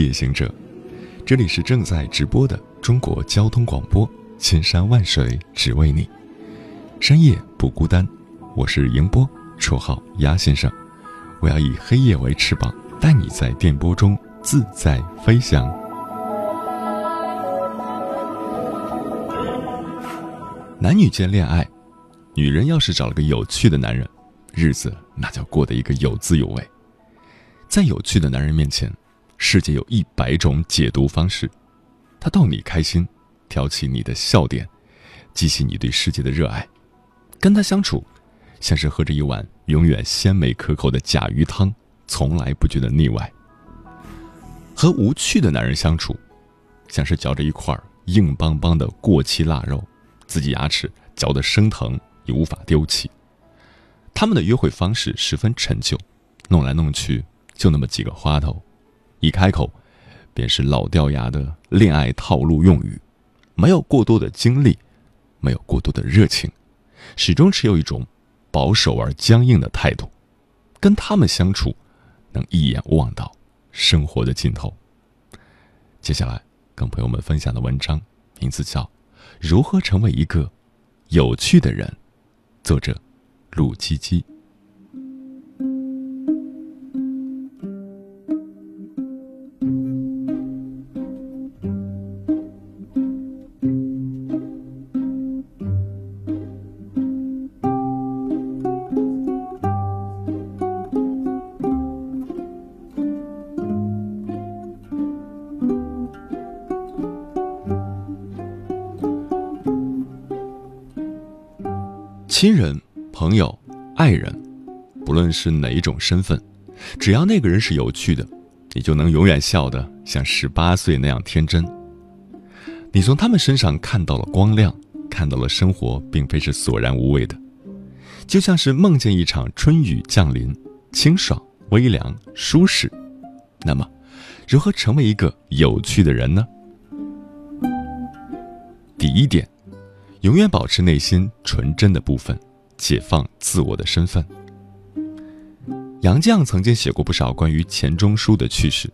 夜行者，这里是正在直播的中国交通广播，千山万水只为你，深夜不孤单。我是迎波，绰号鸭先生。我要以黑夜为翅膀，带你在电波中自在飞翔。男女间恋爱，女人要是找了个有趣的男人，日子那就过得一个有滋有味。在有趣的男人面前，世界有一百种解读方式。他逗你开心，挑起你的笑点，激起你对世界的热爱。跟他相处，像是喝着一碗永远鲜美可口的甲鱼汤，从来不觉得腻歪。和无趣的男人相处，像是嚼着一块硬邦邦的过期腊肉，自己牙齿嚼得生疼也无法丢弃。他们的约会方式十分陈旧，弄来弄去。就那么几个花头，一开口，便是老掉牙的恋爱套路用语，没有过多的经历，没有过多的热情，始终持有一种保守而僵硬的态度。跟他们相处，能一眼望到生活的尽头。接下来跟朋友们分享的文章，名字叫《如何成为一个有趣的人》，作者陆基基。亲人、朋友、爱人，不论是哪一种身份，只要那个人是有趣的，你就能永远笑得像十八岁那样天真。你从他们身上看到了光亮，看到了生活并非是索然无味的，就像是梦见一场春雨降临，清爽、微凉、舒适。那么，如何成为一个有趣的人呢？第一点。永远保持内心纯真的部分，解放自我的身份。杨绛曾经写过不少关于钱钟书的趣事，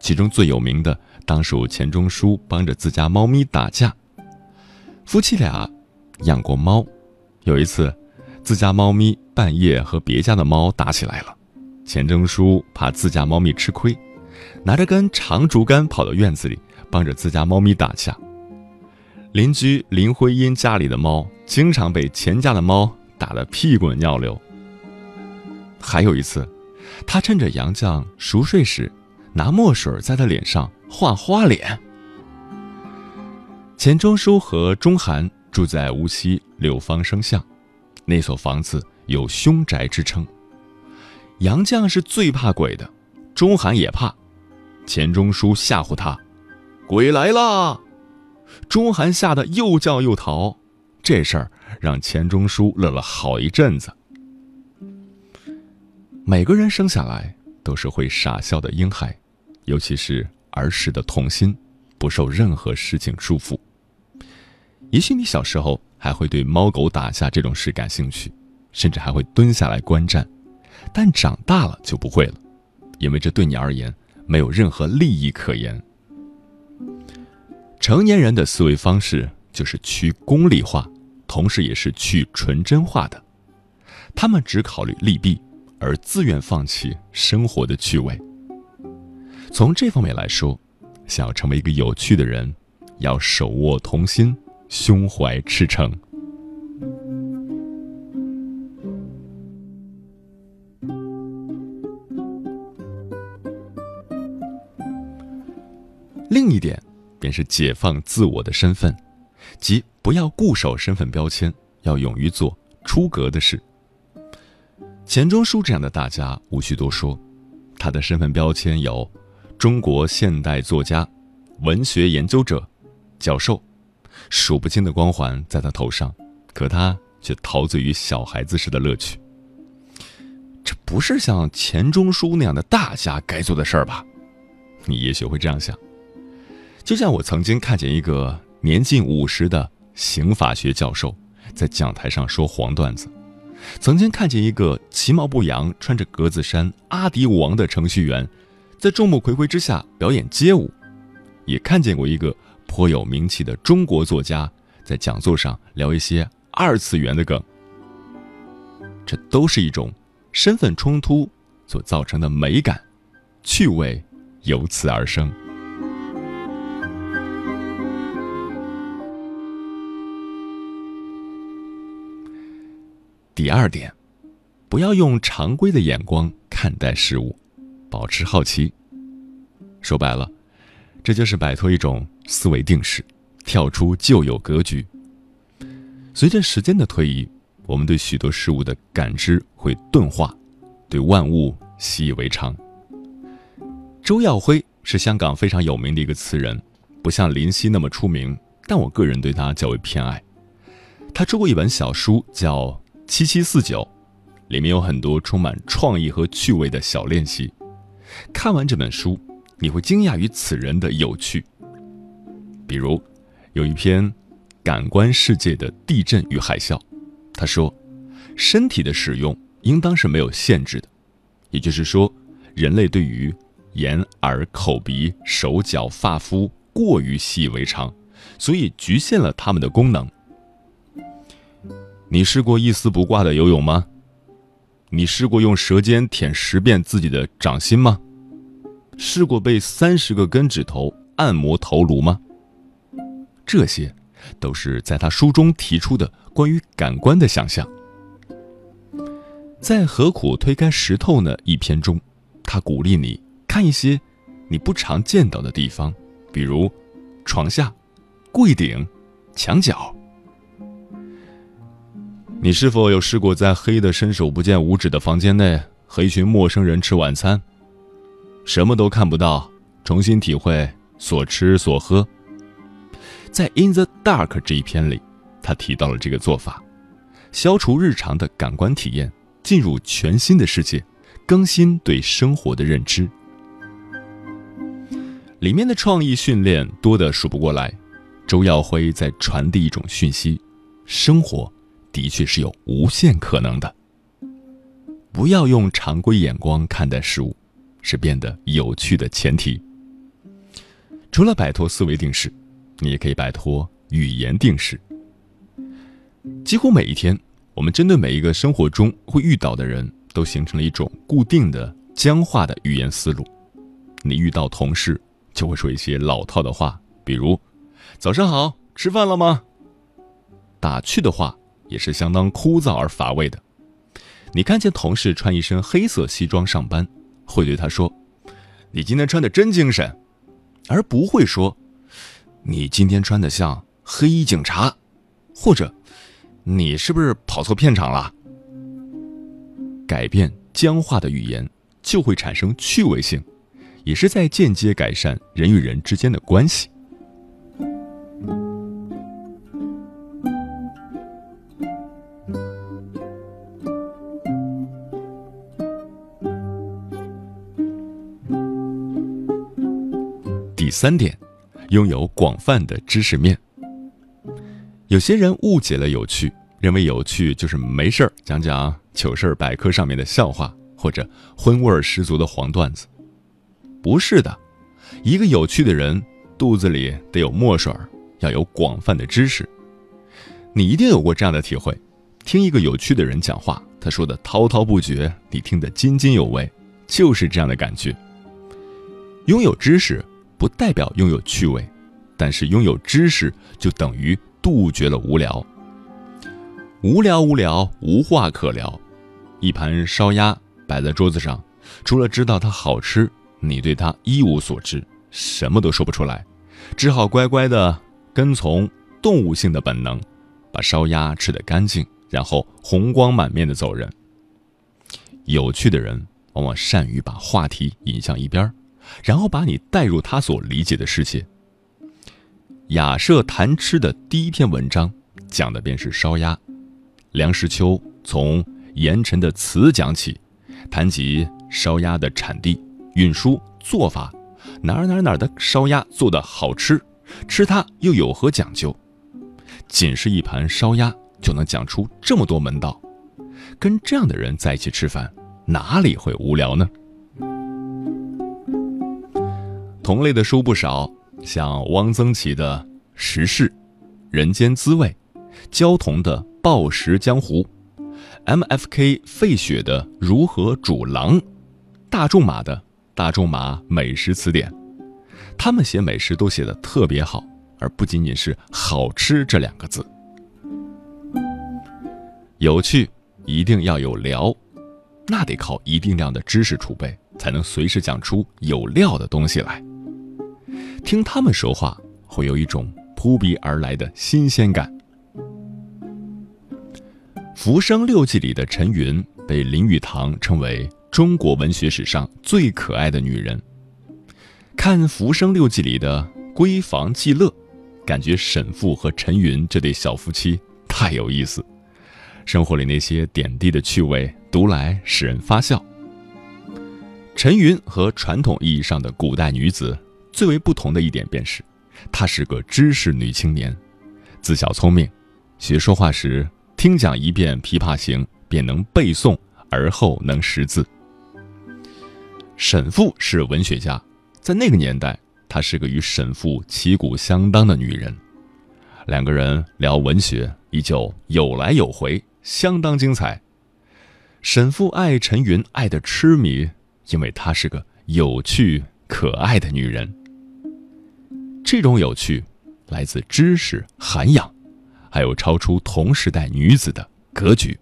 其中最有名的当属钱钟书帮着自家猫咪打架。夫妻俩养过猫，有一次，自家猫咪半夜和别家的猫打起来了，钱钟书怕自家猫咪吃亏，拿着根长竹竿跑到院子里，帮着自家猫咪打架。邻居林徽因家里的猫经常被钱家的猫打得屁滚尿流。还有一次，他趁着杨绛熟睡时，拿墨水在他脸上画花脸。钱钟书和钟涵住在无锡柳芳生巷，那所房子有凶宅之称。杨绛是最怕鬼的，钟涵也怕。钱钟书吓唬他：“鬼来啦！”钟涵吓得又叫又逃，这事儿让钱钟书乐了好一阵子。每个人生下来都是会傻笑的婴孩，尤其是儿时的童心，不受任何事情束缚。也许你小时候还会对猫狗打架这种事感兴趣，甚至还会蹲下来观战，但长大了就不会了，因为这对你而言没有任何利益可言。成年人的思维方式就是去功利化，同时也是去纯真化的。他们只考虑利弊，而自愿放弃生活的趣味。从这方面来说，想要成为一个有趣的人，要手握童心，胸怀赤诚。另一点，便是解放自我的身份，即不要固守身份标签，要勇于做出格的事。钱钟书这样的大家无需多说，他的身份标签有中国现代作家、文学研究者、教授，数不清的光环在他头上，可他却陶醉于小孩子时的乐趣。这不是像钱钟书那样的大家该做的事儿吧？你也许会这样想。就像我曾经看见一个年近五十的刑法学教授在讲台上说黄段子。曾经看见一个其貌不扬、穿着格子衫、阿迪王的程序员，在众目睽睽之下表演街舞；也看见过一个颇有名气的中国作家在讲座上聊一些二次元的梗。这都是一种身份冲突所造成的美感，趣味由此而生。第二点，不要用常规的眼光看待事物，保持好奇。说白了，这就是摆脱一种思维定式，跳出旧有格局。随着时间的推移，我们对许多事物的感知会钝化，对万物习以为常。周耀辉是香港非常有名的一个词人，不像林夕那么出名，但我个人对他较为偏爱。他出过一本小书，叫。七七四九，里面有很多充满创意和趣味的小练习。看完这本书，你会惊讶于此人的有趣。比如，有一篇感官世界的地震与海啸，他说，身体的使用应当是没有限制的，也就是说，人类对于眼、耳、口、鼻、手脚、发肤过于习以为常，所以局限了他们的功能。你试过一丝不挂的游泳吗？你试过用舌尖舔十遍自己的掌心吗？试过被三十个根指头按摩头颅吗？这些，都是在他书中提出的关于感官的想象。在何苦推开石头呢？一篇中，他鼓励你看一些你不常见到的地方，比如床下、柜顶、墙角。你是否有试过在黑的伸手不见五指的房间内和一群陌生人吃晚餐，什么都看不到，重新体会所吃所喝？在《In the Dark》这一篇里，他提到了这个做法：消除日常的感官体验，进入全新的世界，更新对生活的认知。里面的创意训练多得数不过来。周耀辉在传递一种讯息：生活。的确是有无限可能的。不要用常规眼光看待事物，是变得有趣的前提。除了摆脱思维定式，你也可以摆脱语言定式。几乎每一天，我们针对每一个生活中会遇到的人，都形成了一种固定的僵化的语言思路。你遇到同事，就会说一些老套的话，比如“早上好，吃饭了吗？”打趣的话。也是相当枯燥而乏味的。你看见同事穿一身黑色西装上班，会对他说：“你今天穿的真精神”，而不会说：“你今天穿的像黑衣警察”，或者“你是不是跑错片场了”。改变僵化的语言，就会产生趣味性，也是在间接改善人与人之间的关系。第三点，拥有广泛的知识面。有些人误解了有趣，认为有趣就是没事儿讲讲糗事百科上面的笑话或者荤味十足的黄段子。不是的，一个有趣的人肚子里得有墨水，要有广泛的知识。你一定有过这样的体会：听一个有趣的人讲话，他说的滔滔不绝，你听得津津有味，就是这样的感觉。拥有知识不代表拥有趣味，但是拥有知识就等于杜绝了无聊。无聊无聊，无话可聊。一盘烧鸭摆在桌子上，除了知道它好吃，你对它一无所知，什么都说不出来，只好乖乖的跟从动物性的本能，把烧鸭吃得干净，然后红光满面的走人。有趣的人往往善于把话题引向一边儿然后把你带入他所理解的世界。雅舍谈吃的第一篇文章讲的便是烧鸭。梁实秋从盐城的词讲起，谈及烧鸭的产地、运输、做法，哪儿哪儿哪儿的烧鸭做的好吃，吃它又有何讲究？仅是一盘烧鸭就能讲出这么多门道，跟这样的人在一起吃饭，哪里会无聊呢？同类的书不少，像汪曾祺的《时事》，《人间滋味》，焦桐的《暴食江湖》，M.F.K. 费雪的《如何煮狼》，大仲马的《大仲马美食词典》，他们写美食都写得特别好，而不仅仅是“好吃”这两个字。有趣一定要有聊，那得靠一定量的知识储备，才能随时讲出有料的东西来。听他们说话，会有一种扑鼻而来的新鲜感。《浮生六记》里的陈云被林语堂称为中国文学史上最可爱的女人。看《浮生六记》里的闺房记乐，感觉沈复和陈云这对小夫妻太有意思。生活里那些点滴的趣味，读来使人发笑。陈云和传统意义上的古代女子。最为不同的一点便是，她是个知识女青年，自小聪明，学说话时听讲一遍《琵琶行》便能背诵，而后能识字。沈复是文学家，在那个年代，她是个与沈复旗鼓相当的女人，两个人聊文学依旧有来有回，相当精彩。沈复爱陈云爱得痴迷，因为她是个有趣可爱的女人。这种有趣，来自知识涵养，还有超出同时代女子的格局。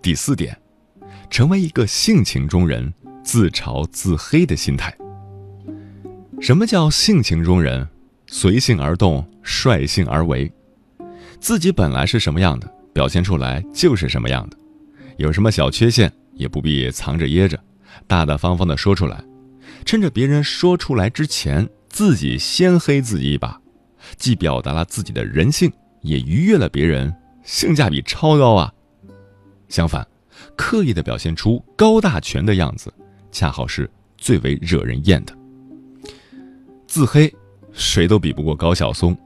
第四点，成为一个性情中人，自嘲自黑的心态。什么叫性情中人？随性而动，率性而为，自己本来是什么样的，表现出来就是什么样的。有什么小缺陷，也不必藏着掖着，大大方方的说出来。趁着别人说出来之前，自己先黑自己一把，既表达了自己的人性，也愉悦了别人，性价比超高啊！相反，刻意的表现出高大全的样子，恰好是最为惹人厌的。自黑，谁都比不过高晓松。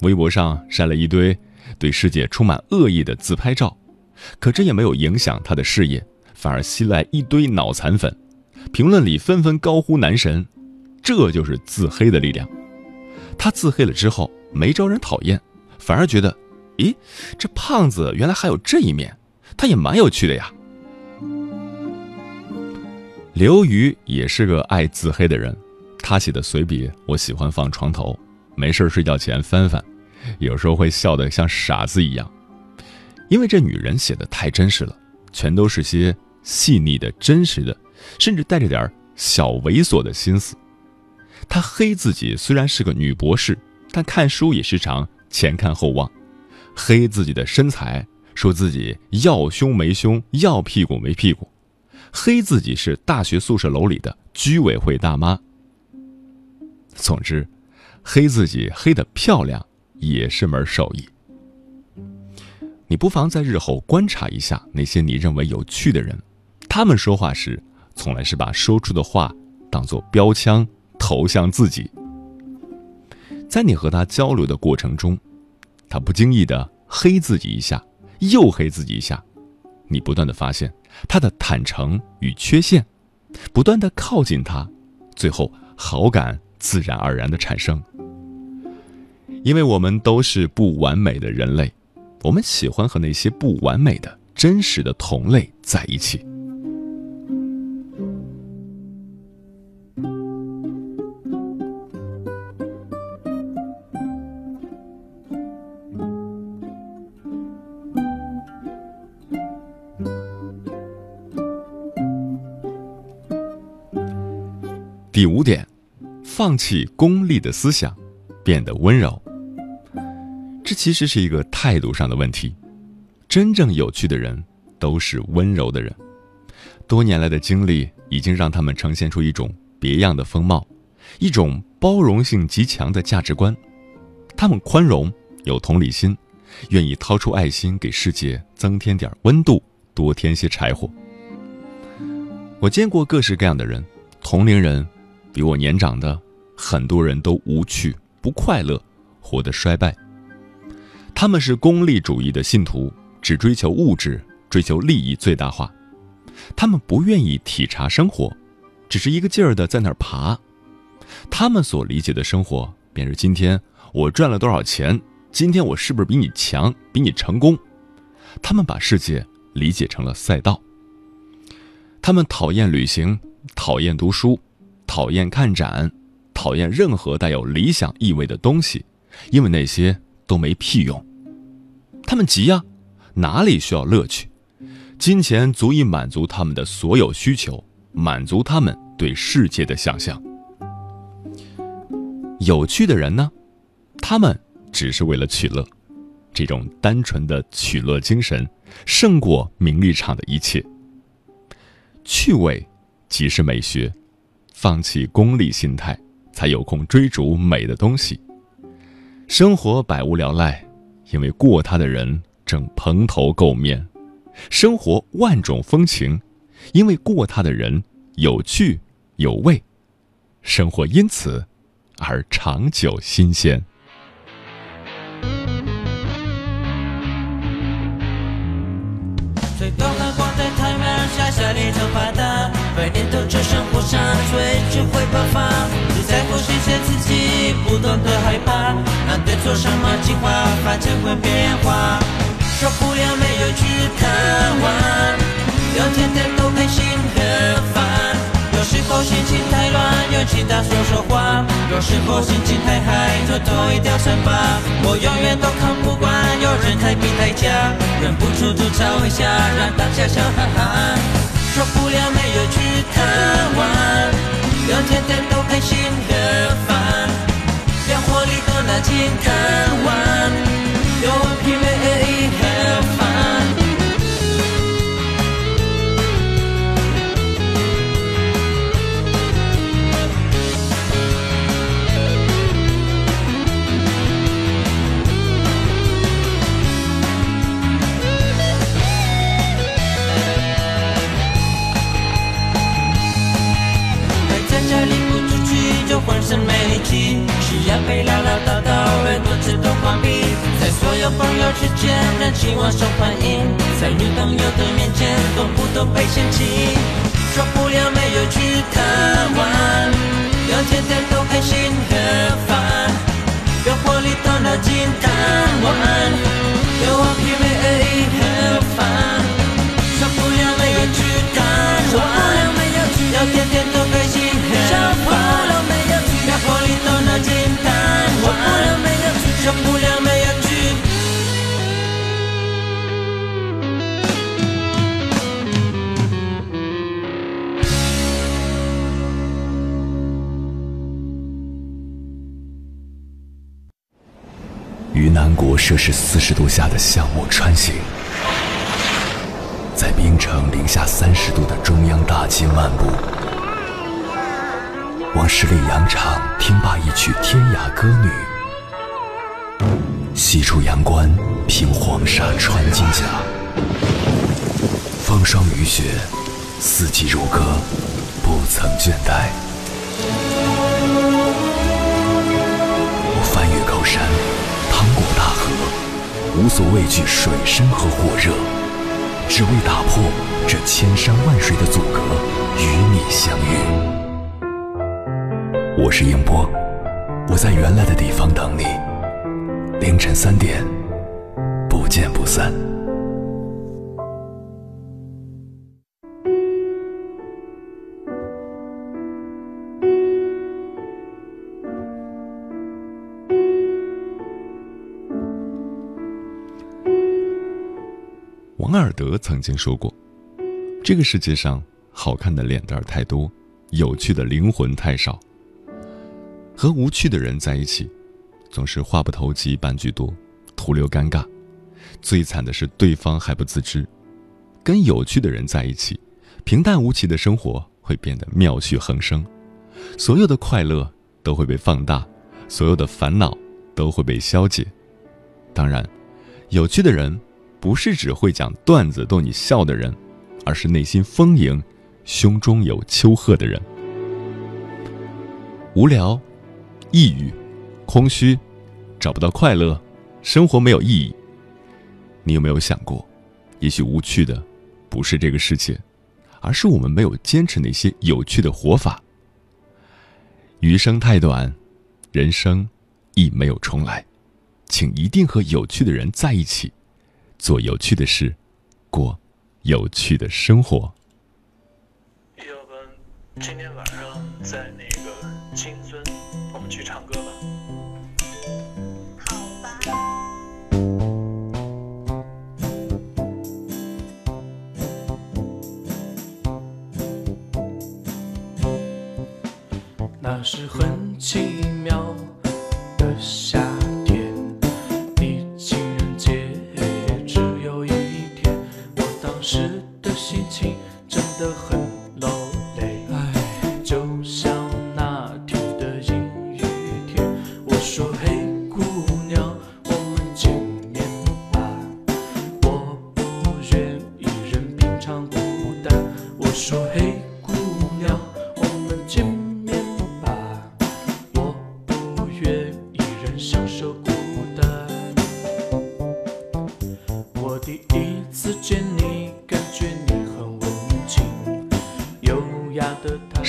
微博上晒了一堆对世界充满恶意的自拍照，可这也没有影响他的事业，反而吸来一堆脑残粉。评论里纷纷高呼男神，这就是自黑的力量。他自黑了之后没招人讨厌，反而觉得，咦，这胖子原来还有这一面，他也蛮有趣的呀。刘瑜也是个爱自黑的人。他写的随笔，我喜欢放床头，没事睡觉前翻翻，有时候会笑得像傻子一样，因为这女人写的太真实了，全都是些细腻的、真实的，甚至带着点小猥琐的心思。她黑自己虽然是个女博士，但看书也时常前看后望，黑自己的身材，说自己要胸没胸，要屁股没屁股，黑自己是大学宿舍楼里的居委会大妈。总之，黑自己黑的漂亮也是门手艺。你不妨在日后观察一下那些你认为有趣的人，他们说话时从来是把说出的话当做标枪投向自己。在你和他交流的过程中，他不经意的黑自己一下，又黑自己一下，你不断的发现他的坦诚与缺陷，不断的靠近他，最后好感自然而然的产生。因为我们都是不完美的人类，我们喜欢和那些不完美的、真实的同类在一起。第五点，放弃功利的思想，变得温柔。这其实是一个态度上的问题。真正有趣的人都是温柔的人。多年来的经历已经让他们呈现出一种别样的风貌，一种包容性极强的价值观。他们宽容，有同理心，愿意掏出爱心给世界增添点温度，多添些柴火。我见过各式各样的人，同龄人。比我年长的很多人都无趣、不快乐，活得衰败。他们是功利主义的信徒，只追求物质，追求利益最大化。他们不愿意体察生活，只是一个劲儿的在那儿爬。他们所理解的生活，便是今天我赚了多少钱，今天我是不是比你强，比你成功。他们把世界理解成了赛道。他们讨厌旅行，讨厌读书。讨厌看展，讨厌任何带有理想意味的东西，因为那些都没屁用。他们急呀，哪里需要乐趣？金钱足以满足他们的所有需求，满足他们对世界的想象。有趣的人呢，他们只是为了取乐，这种单纯的取乐精神胜过名利场的一切。趣味即是美学。放弃功利心态，才有空追逐美的东西。生活百无聊赖，因为过它的人正蓬头垢面；生活万种风情，因为过它的人有趣有味。生活因此而长久新鲜。百年都在生活上，随时会爆发。只在乎实现自己，不懂得害怕。难得做什么计划，反正会变化。受不了没有去贪玩，要天天都开心和烦。有时候心情太乱，有其他说说话。有时候心情太嗨，就脱一条衫吧。我永远都看不惯有人太皮太假，忍不住吐槽一下，让大家笑哈哈。受不了没有去贪玩，要天天都开心的烦，要活力都拿金贪玩，有我疲惫和烦。浑身没力气，是要被唠唠叨叨而多次都关闭，在所有朋友之间人气旺受欢迎，在女朋友的面前动不动被嫌弃，受不了没有去贪玩，要天天都开心和烦，有活力头脑进贪玩，有我疲惫而已和烦，受不了没有去贪玩，要天天都开心和烦。不了没有去。于南国摄氏四十度下的项目穿行，在冰城零下三十度的中央大街漫步，往十里洋场听罢一曲天涯歌女。西出阳关，凭黄沙穿金甲；风霜雨雪，四季如歌，不曾倦怠。我翻越高山，趟过大河，无所畏惧水深和火热，只为打破这千山万水的阻隔，与你相遇我是英波，我在原来的地方等你。凌晨三点，不见不散。王尔德曾经说过：“这个世界上好看的脸蛋太多，有趣的灵魂太少。和无趣的人在一起，总是话不投机半句多，徒留尴尬。最惨的是对方还不自知。跟有趣的人在一起，平淡无奇的生活会变得妙趣横生，所有的快乐都会被放大，所有的烦恼都会被消解。当然，有趣的人。”不是只会讲段子逗你笑的人，而是内心丰盈、胸中有丘壑的人。无聊、抑郁、空虚，找不到快乐，生活没有意义。你有没有想过，也许无趣的不是这个世界，而是我们没有坚持那些有趣的活法。余生太短，人生亦没有重来，请一定和有趣的人在一起。做有趣的事，过有趣的生活。要不今天晚上在那个金，去唱歌吧。好吧。那是很奇妙的夏天，离情人节只有一天。我当。时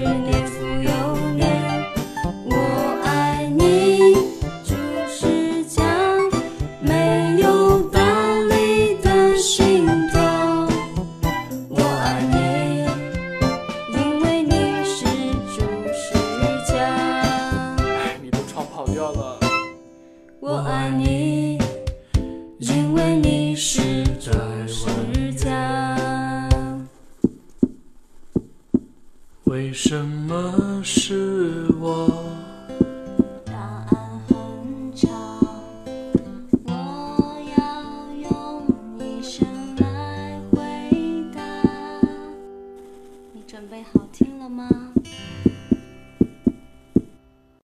green is